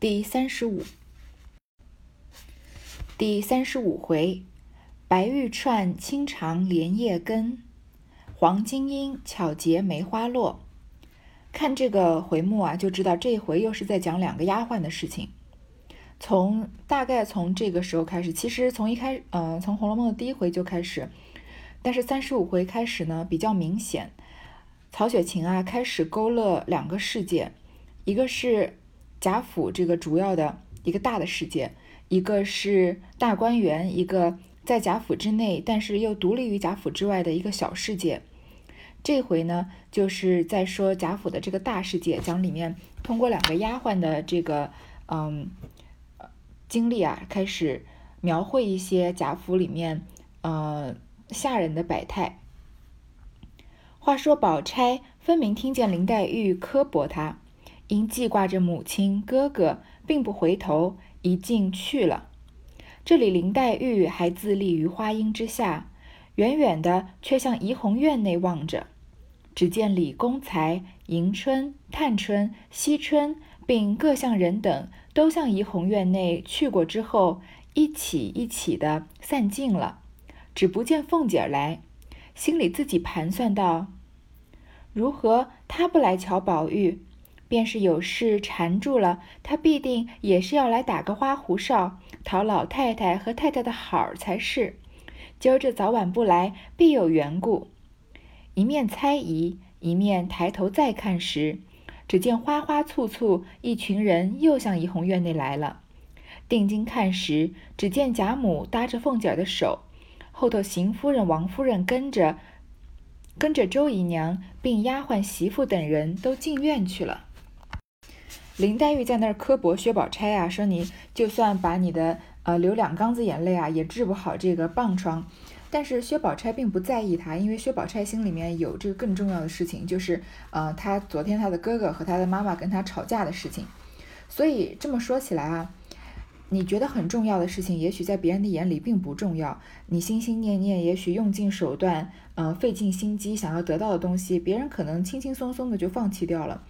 第三十五，第三十五回，白玉串清长莲叶根，黄金英巧结梅花落。看这个回目啊，就知道这回又是在讲两个丫鬟的事情。从大概从这个时候开始，其实从一开，呃，从《红楼梦》的第一回就开始，但是三十五回开始呢，比较明显，曹雪芹啊开始勾勒两个世界，一个是。贾府这个主要的一个大的世界，一个是大观园，一个在贾府之内，但是又独立于贾府之外的一个小世界。这回呢，就是在说贾府的这个大世界，讲里面通过两个丫鬟的这个嗯经历啊，开始描绘一些贾府里面呃下人的百态。话说宝钗分明听见林黛玉刻薄她。因记挂着母亲、哥哥，并不回头，一径去了。这里林黛玉还自立于花荫之下，远远的却向怡红院内望着。只见李公才、迎春、探春、惜春，并各项人等，都向怡红院内去过之后，一起一起的散尽了，只不见凤姐来，心里自己盘算道：如何她不来瞧宝玉？便是有事缠住了，他必定也是要来打个花胡哨，讨老太太和太太的好才是。今儿这早晚不来，必有缘故。一面猜疑，一面抬头再看时，只见花花簇簇一群人又向怡红院内来了。定睛看时，只见贾母搭着凤姐的手，后头邢夫人、王夫人跟着，跟着周姨娘，并丫鬟、媳妇等人都进院去了。林黛玉在那儿刻薄薛宝钗啊，说你就算把你的呃流两缸子眼泪啊，也治不好这个棒疮。但是薛宝钗并不在意他，因为薛宝钗心里面有这个更重要的事情，就是呃，她昨天她的哥哥和她的妈妈跟她吵架的事情。所以这么说起来啊，你觉得很重要的事情，也许在别人的眼里并不重要。你心心念念，也许用尽手段，嗯，费尽心机想要得到的东西，别人可能轻轻松松的就放弃掉了。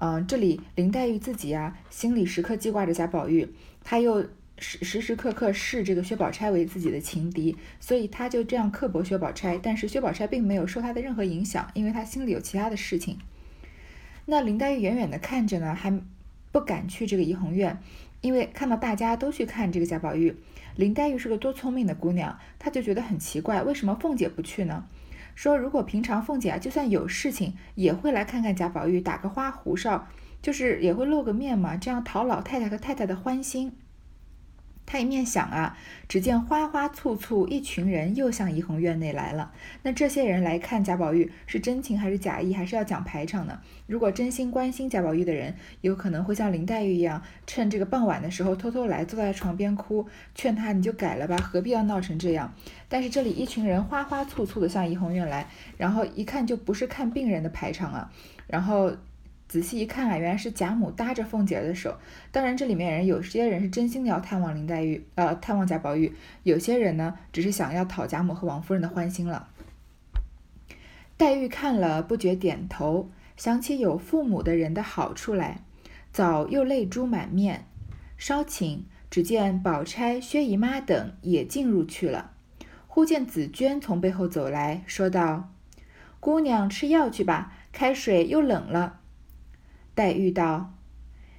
嗯，这里林黛玉自己啊，心里时刻记挂着贾宝玉，她又时时时刻刻视这个薛宝钗为自己的情敌，所以她就这样刻薄薛宝钗。但是薛宝钗并没有受她的任何影响，因为她心里有其他的事情。那林黛玉远远的看着呢，还不敢去这个怡红院，因为看到大家都去看这个贾宝玉，林黛玉是个多聪明的姑娘，她就觉得很奇怪，为什么凤姐不去呢？说，如果平常凤姐啊，就算有事情，也会来看看贾宝玉，打个花胡哨，就是也会露个面嘛，这样讨老太太和太太的欢心。他一面想啊，只见花花簇簇一群人又向怡红院内来了。那这些人来看贾宝玉，是真情还是假意，还是要讲排场呢？如果真心关心贾宝玉的人，有可能会像林黛玉一样，趁这个傍晚的时候偷偷来，坐在床边哭，劝他你就改了吧，何必要闹成这样？但是这里一群人花花簇簇的向怡红院来，然后一看就不是看病人的排场啊，然后。仔细一看啊，原来是贾母搭着凤姐的手。当然，这里面人有些人是真心的要探望林黛玉，呃，探望贾宝玉；有些人呢，只是想要讨贾母和王夫人的欢心了。黛玉看了，不觉点头，想起有父母的人的好处来，早又泪珠满面。稍顷，只见宝钗、薛姨妈等也进入去了。忽见紫鹃从背后走来说道：“姑娘吃药去吧，开水又冷了。”黛玉道：“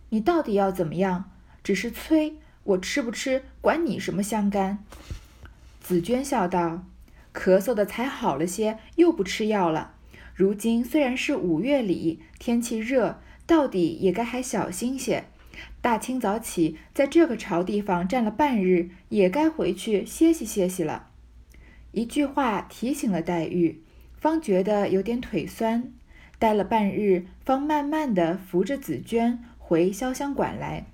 你到底要怎么样？只是催我吃不吃，管你什么相干。”紫娟笑道：“咳嗽的才好了些，又不吃药了。如今虽然是五月里，天气热，到底也该还小心些。大清早起，在这个潮地方站了半日，也该回去歇息歇息了。”一句话提醒了黛玉，方觉得有点腿酸。待了半日，方慢慢的扶着紫鹃回潇湘馆来。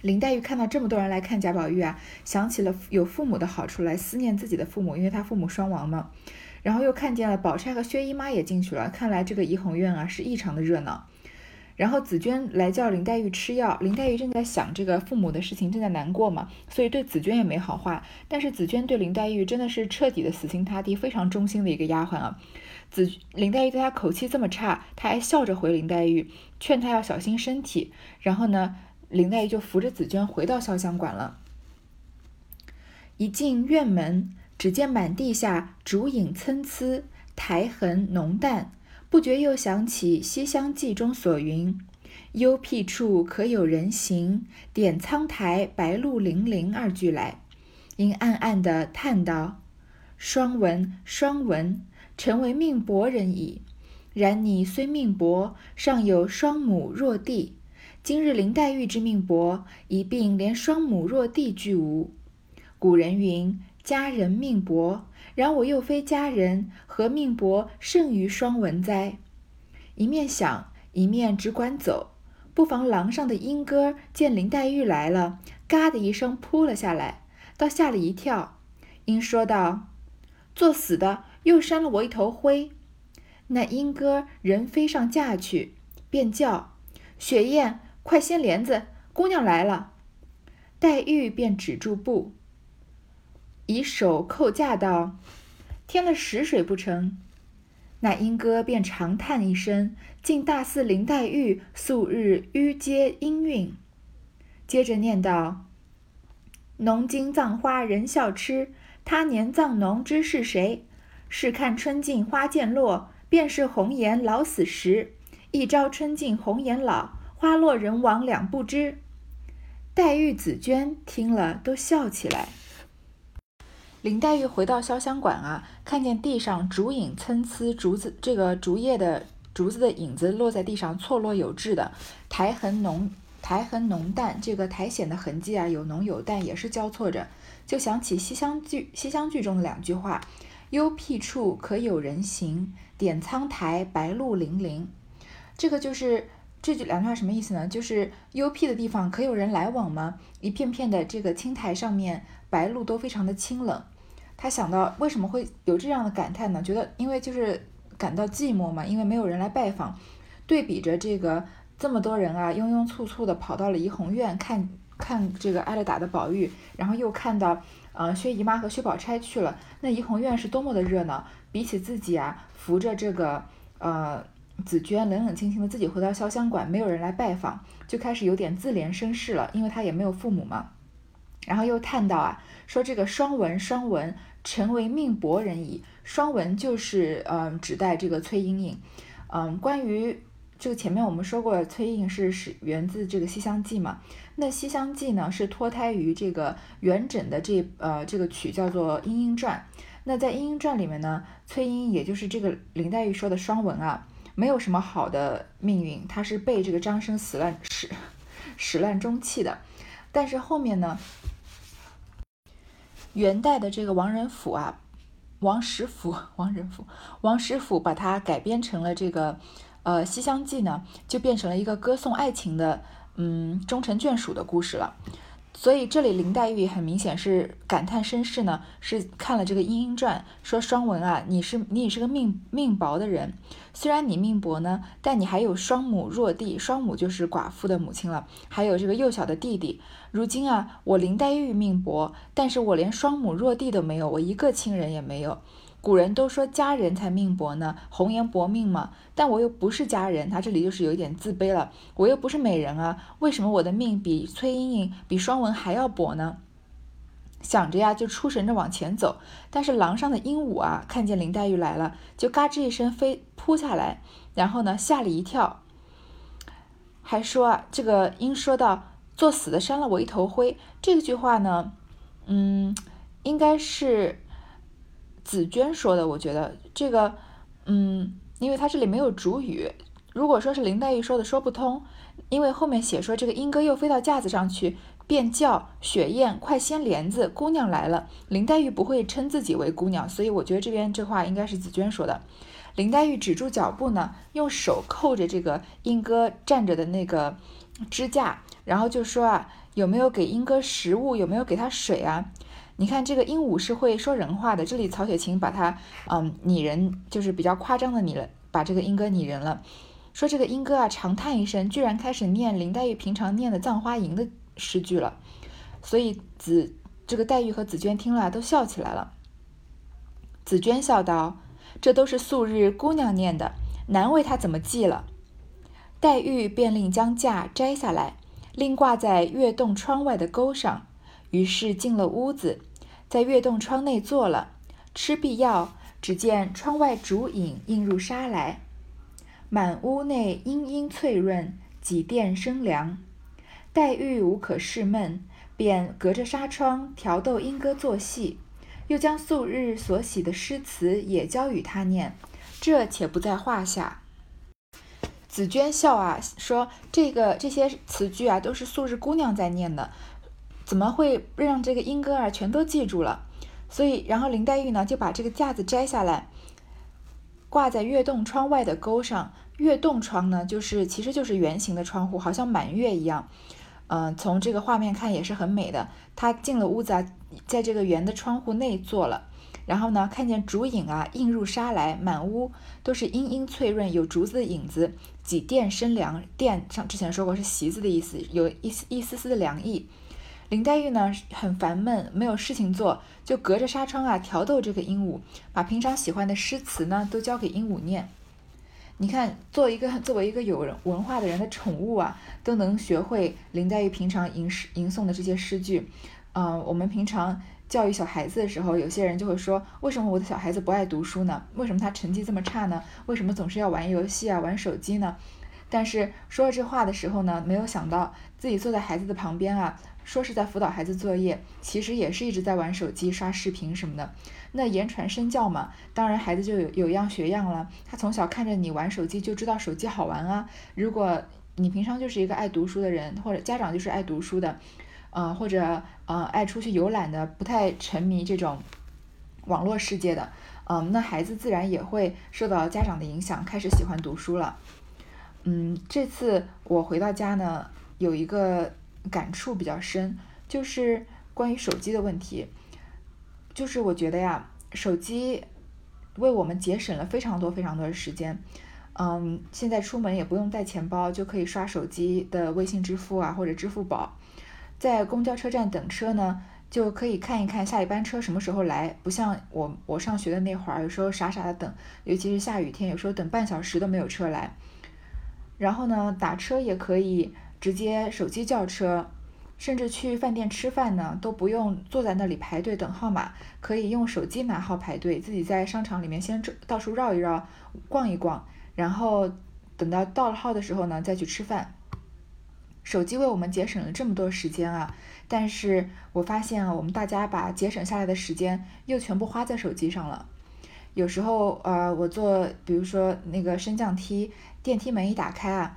林黛玉看到这么多人来看贾宝玉啊，想起了有父母的好处来思念自己的父母，因为他父母双亡嘛。然后又看见了宝钗和薛姨妈也进去了，看来这个怡红院啊是异常的热闹。然后紫娟来叫林黛玉吃药，林黛玉正在想这个父母的事情，正在难过嘛，所以对紫娟也没好话。但是紫娟对林黛玉真的是彻底的死心塌地，非常忠心的一个丫鬟啊。紫林黛玉对她口气这么差，她还笑着回林黛玉，劝她要小心身体。然后呢，林黛玉就扶着紫鹃回到潇湘馆了。一进院门，只见满地下烛影参差，苔痕浓淡，不觉又想起《西厢记》中所云：“幽僻处可有人行，点苍苔，白露零零”二句来，因暗暗的叹道：“双文，双文，臣为命薄人矣。然你虽命薄，尚有双母弱弟。”今日林黛玉之命薄，一并连双母弱弟俱无。古人云：“佳人命薄。”然我又非佳人，何命薄胜于双文哉？一面想，一面只管走。不妨廊上的莺歌见林黛玉来了，嘎的一声扑了下来，倒吓了一跳。莺说道：“作死的，又扇了我一头灰。”那莺歌人飞上架去，便叫雪雁。快掀帘子，姑娘来了。黛玉便止住步，以手扣架道：“添了食水不成？”那莺歌便长叹一声，竟大似林黛玉素日迂接音韵。接着念道：“农经葬花人笑痴，他年葬农知是谁？试看春尽花渐落，便是红颜老死时。一朝春尽红颜老。”花落人亡两不知，黛玉、紫鹃听了都笑起来。林黛玉回到潇湘馆啊，看见地上竹影参差，竹子这个竹叶的竹子的影子落在地上，错落有致的，苔痕浓，苔痕浓淡，这个苔藓的痕迹啊，有浓有淡，也是交错着，就想起《西厢剧》《西厢记》中的两句话：“幽僻处可有人行，点苍苔，白露零零。”这个就是。这句两句话什么意思呢？就是幽僻的地方可有人来往吗？一片片的这个青苔上面，白露都非常的清冷。他想到为什么会有这样的感叹呢？觉得因为就是感到寂寞嘛，因为没有人来拜访。对比着这个这么多人啊，庸庸簇簇的跑到了怡红院看看这个挨了打的宝玉，然后又看到呃薛姨妈和薛宝钗去了，那怡红院是多么的热闹。比起自己啊，扶着这个呃。紫鹃冷冷清清的自己回到潇湘馆，没有人来拜访，就开始有点自怜身世了，因为她也没有父母嘛。然后又叹道啊，说这个双文双文，诚为命薄人矣。双文就是嗯，指代这个崔莺莺。嗯，关于这个前面我们说过，崔莺是是源自这个《西厢记》嘛。那《西厢记》呢是脱胎于这个元稹的这呃这个曲叫做《莺莺传》。那在《莺莺传》里面呢，崔莺也就是这个林黛玉说的双文啊。没有什么好的命运，他是被这个张生死烂始始乱终弃的。但是后面呢，元代的这个王仁甫啊，王实甫，王仁甫，王实甫把它改编成了这个呃《西厢记》呢，就变成了一个歌颂爱情的嗯终成眷属的故事了。所以这里林黛玉很明显是感叹身世呢，是看了这个《莺莺传》，说双文啊，你是你也是个命命薄的人，虽然你命薄呢，但你还有双母弱弟，双母就是寡妇的母亲了，还有这个幼小的弟弟。如今啊，我林黛玉命薄，但是我连双母弱弟都没有，我一个亲人也没有。古人都说佳人才命薄呢，红颜薄命嘛。但我又不是佳人，他这里就是有点自卑了。我又不是美人啊，为什么我的命比崔莺莺、比双文还要薄呢？想着呀，就出神着往前走。但是廊上的鹦鹉啊，看见林黛玉来了，就嘎吱一声飞扑下来，然后呢吓了一跳，还说啊，这个鹰说道：“作死的扇了我一头灰。”这句话呢，嗯，应该是。紫娟说的，我觉得这个，嗯，因为他这里没有主语，如果说是林黛玉说的，说不通，因为后面写说这个莺歌又飞到架子上去，便叫雪雁快掀帘子，姑娘来了。林黛玉不会称自己为姑娘，所以我觉得这边这话应该是紫娟说的。林黛玉止住脚步呢，用手扣着这个莺歌站着的那个支架，然后就说啊，有没有给莺歌食物？有没有给他水啊？你看这个鹦鹉是会说人话的，这里曹雪芹把它嗯拟人，就是比较夸张的拟了，把这个莺歌拟人了，说这个莺歌啊长叹一声，居然开始念林黛玉平常念的《葬花吟》的诗句了，所以紫这个黛玉和紫娟听了都笑起来了。紫娟笑道：“这都是素日姑娘念的，难为她怎么记了。”黛玉便令将架摘下来，另挂在月洞窗外的钩上。于是进了屋子，在月洞窗内坐了，吃必药。只见窗外烛影映入纱来，满屋内阴阴翠润，几殿生凉。黛玉无可释闷，便隔着纱窗调逗莺歌作戏，又将素日所喜的诗词也教与他念。这且不在话下。紫娟笑啊，说这个这些词句啊，都是素日姑娘在念的。怎么会让这个莺歌儿全都记住了？所以，然后林黛玉呢就把这个架子摘下来，挂在月洞窗外的钩上。月洞窗呢，就是其实就是圆形的窗户，好像满月一样。嗯，从这个画面看也是很美的。她进了屋子啊，在这个圆的窗户内坐了，然后呢，看见竹影啊映入纱来，满屋都是阴阴翠润，有竹子的影子，几殿生凉。殿上之前说过是席子的意思，有一丝一丝丝的凉意。林黛玉呢很烦闷，没有事情做，就隔着纱窗啊调逗这个鹦鹉，把平常喜欢的诗词呢都交给鹦鹉念。你看，做一个作为一个有人文化的人的宠物啊，都能学会林黛玉平常吟诗吟诵的这些诗句。嗯，我们平常教育小孩子的时候，有些人就会说，为什么我的小孩子不爱读书呢？为什么他成绩这么差呢？为什么总是要玩游戏啊，玩手机呢？但是说了这话的时候呢，没有想到自己坐在孩子的旁边啊。说是在辅导孩子作业，其实也是一直在玩手机、刷视频什么的。那言传身教嘛，当然孩子就有有样学样了。他从小看着你玩手机，就知道手机好玩啊。如果你平常就是一个爱读书的人，或者家长就是爱读书的，呃，或者呃爱出去游览的，不太沉迷这种网络世界的，嗯，那孩子自然也会受到家长的影响，开始喜欢读书了。嗯，这次我回到家呢，有一个。感触比较深，就是关于手机的问题。就是我觉得呀，手机为我们节省了非常多非常多的时间。嗯，现在出门也不用带钱包，就可以刷手机的微信支付啊，或者支付宝。在公交车站等车呢，就可以看一看下一班车什么时候来。不像我我上学的那会儿，有时候傻傻的等，尤其是下雨天，有时候等半小时都没有车来。然后呢，打车也可以。直接手机叫车，甚至去饭店吃饭呢，都不用坐在那里排队等号码，可以用手机拿号排队，自己在商场里面先到处绕一绕，逛一逛，然后等到到了号的时候呢，再去吃饭。手机为我们节省了这么多时间啊，但是我发现啊，我们大家把节省下来的时间又全部花在手机上了。有时候呃，我坐，比如说那个升降梯，电梯门一打开啊。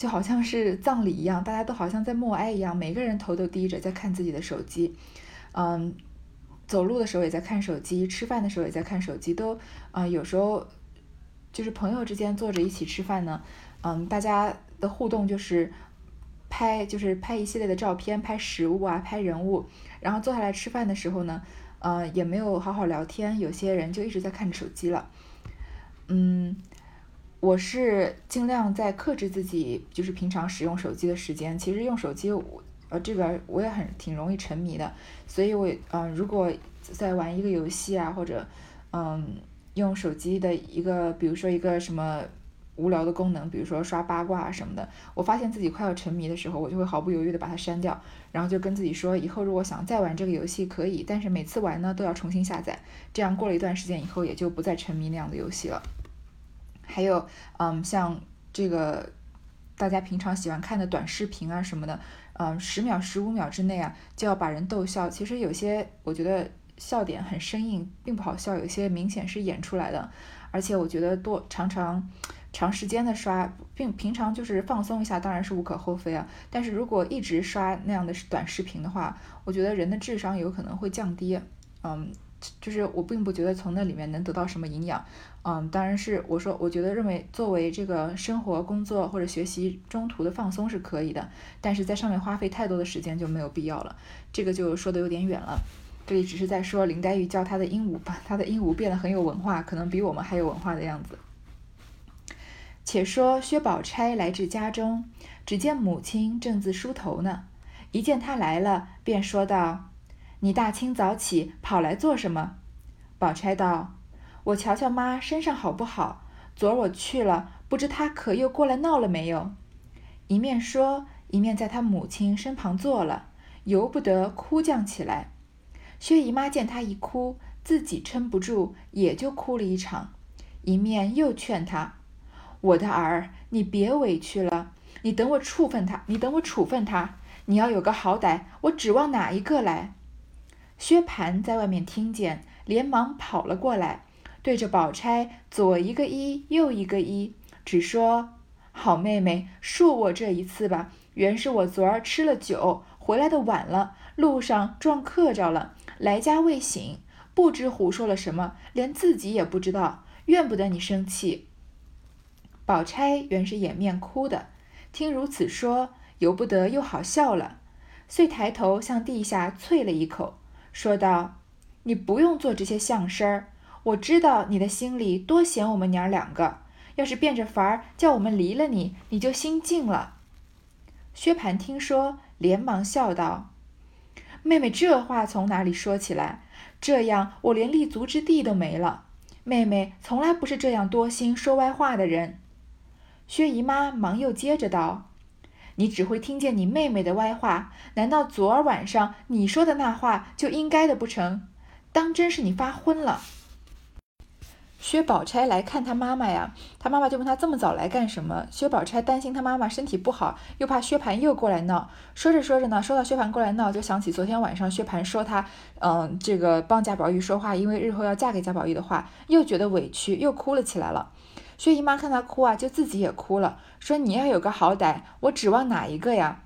就好像是葬礼一样，大家都好像在默哀一样，每个人头都低着在看自己的手机，嗯，走路的时候也在看手机，吃饭的时候也在看手机，都嗯有时候就是朋友之间坐着一起吃饭呢，嗯，大家的互动就是拍就是拍一系列的照片，拍食物啊，拍人物，然后坐下来吃饭的时候呢，嗯，也没有好好聊天，有些人就一直在看手机了，嗯。我是尽量在克制自己，就是平常使用手机的时间。其实用手机，我呃，这个我也很挺容易沉迷的。所以，我嗯，如果在玩一个游戏啊，或者嗯，用手机的一个，比如说一个什么无聊的功能，比如说刷八卦什么的，我发现自己快要沉迷的时候，我就会毫不犹豫的把它删掉，然后就跟自己说，以后如果想再玩这个游戏可以，但是每次玩呢都要重新下载，这样过了一段时间以后，也就不再沉迷那样的游戏了。还有，嗯，像这个大家平常喜欢看的短视频啊什么的，嗯，十秒、十五秒之内啊，就要把人逗笑。其实有些我觉得笑点很生硬，并不好笑；有些明显是演出来的。而且我觉得多常常长时间的刷，并平常就是放松一下，当然是无可厚非啊。但是如果一直刷那样的短视频的话，我觉得人的智商有可能会降低。嗯。就是我并不觉得从那里面能得到什么营养，嗯，当然是我说，我觉得认为作为这个生活、工作或者学习中途的放松是可以的，但是在上面花费太多的时间就没有必要了。这个就说的有点远了，这里只是在说林黛玉教她的鹦鹉，把她的鹦鹉变得很有文化，可能比我们还有文化的样子。且说薛宝钗来至家中，只见母亲正自梳头呢，一见她来了，便说道。你大清早起跑来做什么？宝钗道：“我瞧瞧妈身上好不好。昨儿我去了，不知她可又过来闹了没有。”一面说，一面在她母亲身旁坐了，由不得哭将起来。薛姨妈见她一哭，自己撑不住，也就哭了一场，一面又劝她：“我的儿，你别委屈了，你等我处分他，你等我处分他，你要有个好歹，我指望哪一个来？”薛蟠在外面听见，连忙跑了过来，对着宝钗左一个揖，右一个揖，只说：“好妹妹，恕我这一次吧。原是我昨儿吃了酒，回来的晚了，路上撞客着了，来家未醒，不知胡说了什么，连自己也不知道，怨不得你生气。”宝钗原是掩面哭的，听如此说，由不得又好笑了，遂抬头向地下啐了一口。说道：“你不用做这些相声儿，我知道你的心里多嫌我们娘儿两个。要是变着法儿叫我们离了你，你就心静了。”薛蟠听说，连忙笑道：“妹妹这话从哪里说起来？这样我连立足之地都没了。妹妹从来不是这样多心说歪话的人。”薛姨妈忙又接着道。你只会听见你妹妹的歪话，难道昨儿晚上你说的那话就应该的不成？当真是你发昏了。薛宝钗来看她妈妈呀，她妈妈就问她这么早来干什么？薛宝钗担心她妈妈身体不好，又怕薛蟠又过来闹。说着说着呢，说到薛蟠过来闹，就想起昨天晚上薛蟠说她，嗯，这个帮贾宝玉说话，因为日后要嫁给贾宝玉的话，又觉得委屈，又哭了起来了。薛姨妈看她哭啊，就自己也哭了，说：“你要有个好歹，我指望哪一个呀？”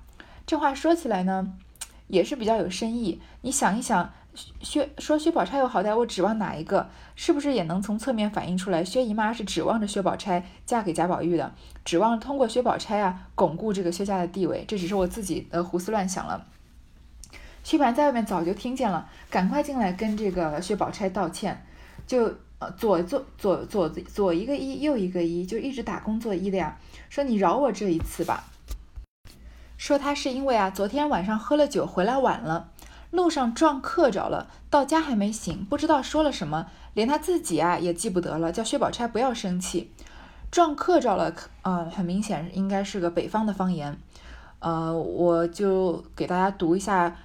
这话说起来呢，也是比较有深意。你想一想，薛说薛宝钗有好歹，我指望哪一个？是不是也能从侧面反映出来，薛姨妈是指望着薛宝钗嫁给贾宝玉的，指望通过薛宝钗啊巩固这个薛家的地位？这只是我自己的胡思乱想了。薛蟠在外面早就听见了，赶快进来跟这个薛宝钗道歉，就。呃，左左左左左一个一，右一个一，就一直打工作揖的呀。说你饶我这一次吧。说他是因为啊，昨天晚上喝了酒回来晚了，路上撞客着了，到家还没醒，不知道说了什么，连他自己啊也记不得了。叫薛宝钗不要生气。撞客着了，嗯，很明显应该是个北方的方言。呃，我就给大家读一下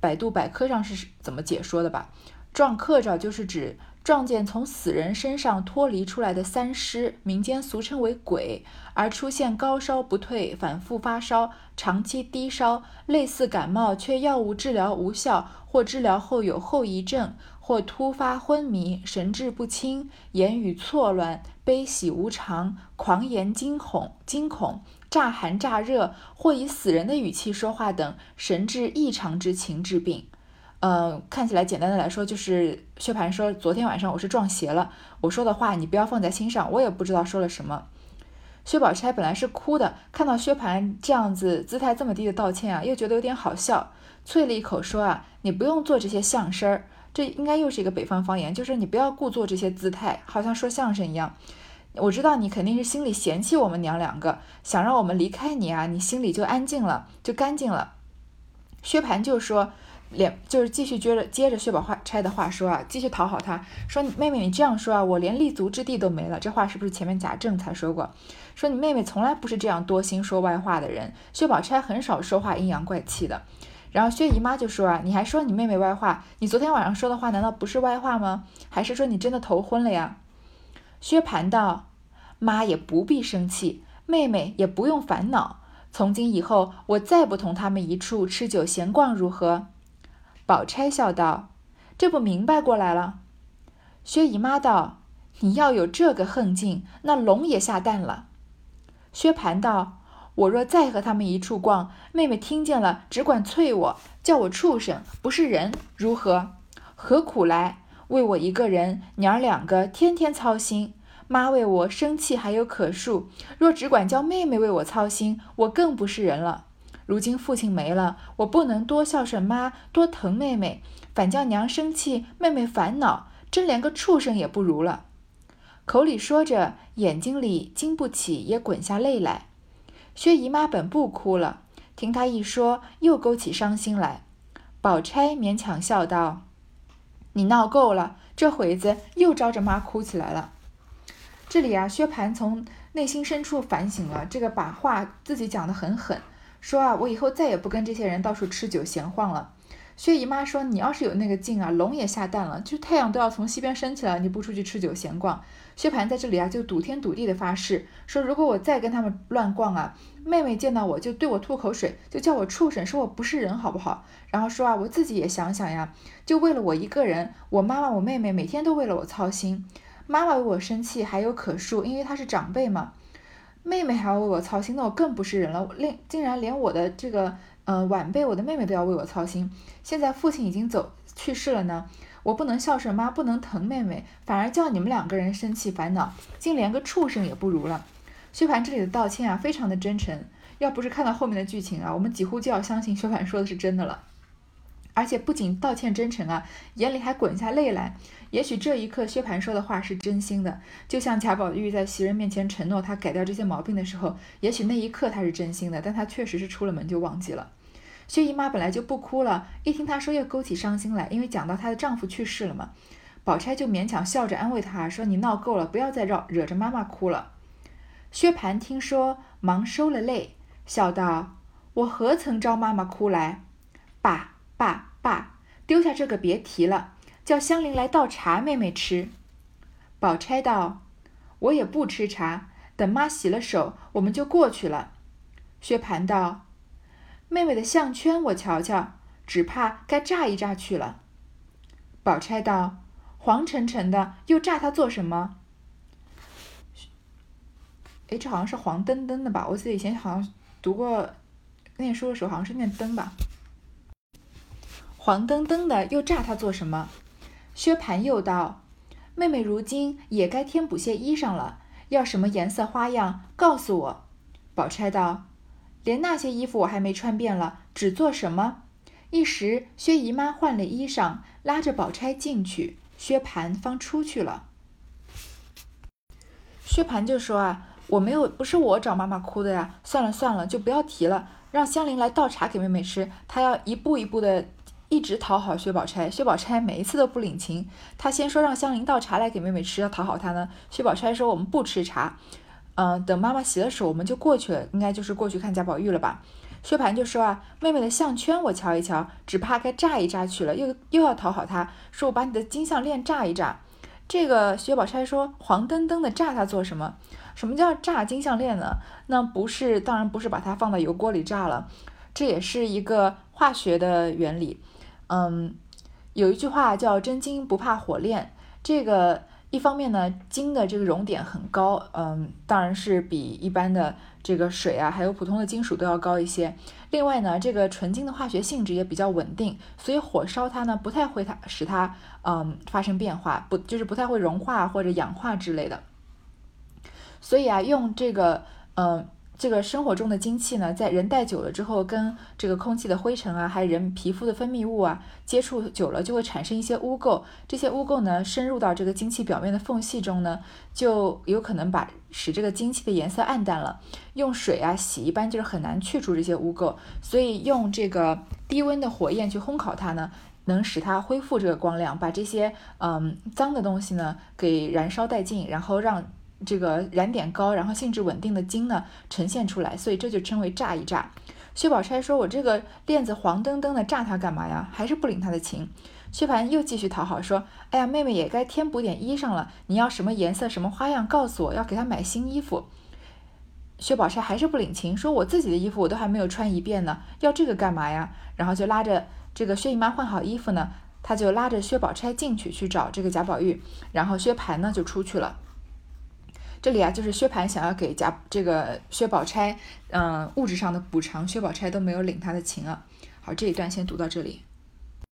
百度百科上是怎么解说的吧。撞客着就是指。撞见从死人身上脱离出来的三尸，民间俗称为鬼，而出现高烧不退、反复发烧、长期低烧，类似感冒却药物治疗无效，或治疗后有后遗症，或突发昏迷、神志不清、言语错乱、悲喜无常、狂言惊恐、惊恐、乍寒乍热，或以死人的语气说话等神志异常之情治病。嗯，看起来简单的来说，就是薛蟠说昨天晚上我是撞邪了，我说的话你不要放在心上，我也不知道说了什么。薛宝钗本来是哭的，看到薛蟠这样子姿态这么低的道歉啊，又觉得有点好笑，啐了一口说啊，你不用做这些相声儿，这应该又是一个北方方言，就是你不要故作这些姿态，好像说相声一样。我知道你肯定是心里嫌弃我们娘两个，想让我们离开你啊，你心里就安静了，就干净了。薛蟠就说。连就是继续接着接着薛宝钗的话说啊，继续讨好她，说妹妹你这样说啊，我连立足之地都没了。这话是不是前面贾政才说过？说你妹妹从来不是这样多心说歪话的人。薛宝钗很少说话阴阳怪气的。然后薛姨妈就说啊，你还说你妹妹歪话？你昨天晚上说的话难道不是歪话吗？还是说你真的头昏了呀？薛蟠道，妈也不必生气，妹妹也不用烦恼。从今以后，我再不同他们一处吃酒闲逛，如何？宝钗笑道：“这不明白过来了。”薛姨妈道：“你要有这个横劲，那龙也下蛋了。”薛蟠道：“我若再和他们一处逛，妹妹听见了，只管啐我，叫我畜生，不是人，如何？何苦来？为我一个人，娘儿两个天天操心，妈为我生气还有可恕。若只管叫妹妹为我操心，我更不是人了。”如今父亲没了，我不能多孝顺妈，多疼妹妹，反叫娘生气，妹妹烦恼，真连个畜生也不如了。口里说着，眼睛里经不起也滚下泪来。薛姨妈本不哭了，听她一说，又勾起伤心来。宝钗勉强笑道：“你闹够了，这会子又招着妈哭起来了。”这里啊，薛蟠从内心深处反省了，这个把话自己讲得很狠。说啊，我以后再也不跟这些人到处吃酒闲晃了。薛姨妈说：“你要是有那个劲啊，龙也下蛋了，就太阳都要从西边升起来，你不出去吃酒闲逛。”薛蟠在这里啊，就赌天赌地的发誓说：“如果我再跟他们乱逛啊，妹妹见到我就对我吐口水，就叫我畜生，说我不是人，好不好？然后说啊，我自己也想想呀，就为了我一个人，我妈妈、我妹妹每天都为了我操心。妈妈为我生气还有可恕，因为她是长辈嘛。妹妹还要为我操心，那我更不是人了。连竟然连我的这个……”呃，晚辈，我的妹妹都要为我操心。现在父亲已经走去世了呢，我不能孝顺妈，不能疼妹妹，反而叫你们两个人生气烦恼，竟连个畜生也不如了。薛蟠这里的道歉啊，非常的真诚。要不是看到后面的剧情啊，我们几乎就要相信薛蟠说的是真的了。而且不仅道歉真诚啊，眼里还滚下泪来。也许这一刻薛蟠说的话是真心的，就像贾宝玉在袭人面前承诺他改掉这些毛病的时候，也许那一刻他是真心的，但他确实是出了门就忘记了。薛姨妈本来就不哭了，一听他说又勾起伤心来，因为讲到她的丈夫去世了嘛。宝钗就勉强笑着安慰她说：“你闹够了，不要再绕惹着妈妈哭了。”薛蟠听说，忙收了泪，笑道：“我何曾招妈妈哭来？爸爸爸，丢下这个别提了。”叫香菱来倒茶，妹妹吃。宝钗道：“我也不吃茶，等妈洗了手，我们就过去了。”薛蟠道：“妹妹的项圈我瞧瞧，只怕该炸一炸去了。”宝钗道：“黄沉沉的，又炸它做什么？”哎，这好像是黄澄澄的吧？我记得以前好像读过，念书的时候好像是念灯吧。黄澄澄的，又炸他做什么？薛蟠又道：“妹妹如今也该添补些衣裳了，要什么颜色花样，告诉我。”宝钗道：“连那些衣服我还没穿遍了，只做什么？”一时薛姨妈换了衣裳，拉着宝钗进去，薛蟠方出去了。薛蟠就说：“啊，我没有，不是我找妈妈哭的呀。算了算了，就不要提了，让香菱来倒茶给妹妹吃。她要一步一步的。”一直讨好薛宝钗，薛宝钗每一次都不领情。她先说让香菱倒茶来给妹妹吃，要讨好她呢。薛宝钗说我们不吃茶，嗯，等妈妈洗了手，我们就过去了，应该就是过去看贾宝玉了吧。薛蟠就说啊，妹妹的项圈我瞧一瞧，只怕该炸一炸去了，又又要讨好她，说我把你的金项链炸一炸。这个薛宝钗说黄澄澄的炸它做什么？什么叫炸金项链呢？那不是，当然不是把它放到油锅里炸了，这也是一个化学的原理。嗯，有一句话叫“真金不怕火炼”。这个一方面呢，金的这个熔点很高，嗯，当然是比一般的这个水啊，还有普通的金属都要高一些。另外呢，这个纯金的化学性质也比较稳定，所以火烧它呢，不太会它使它嗯发生变化，不就是不太会融化或者氧化之类的。所以啊，用这个嗯。这个生活中的精气呢，在人戴久了之后，跟这个空气的灰尘啊，还有人皮肤的分泌物啊，接触久了就会产生一些污垢。这些污垢呢，深入到这个精气表面的缝隙中呢，就有可能把使这个精气的颜色暗淡了。用水啊洗，一般就是很难去除这些污垢。所以用这个低温的火焰去烘烤它呢，能使它恢复这个光亮，把这些嗯脏的东西呢给燃烧殆尽，然后让。这个燃点高，然后性质稳定的金呢呈现出来，所以这就称为炸一炸。薛宝钗说：“我这个链子黄澄澄的，炸它干嘛呀？还是不领他的情。”薛蟠又继续讨好说：“哎呀，妹妹也该添补点衣裳了，你要什么颜色、什么花样，告诉我，要给她买新衣服。”薛宝钗还是不领情，说：“我自己的衣服我都还没有穿一遍呢，要这个干嘛呀？”然后就拉着这个薛姨妈换好衣服呢，他就拉着薛宝钗进去去找这个贾宝玉，然后薛蟠呢就出去了。这里啊，就是薛蟠想要给贾这个薛宝钗，嗯，物质上的补偿，薛宝钗都没有领他的情啊。好，这一段先读到这里。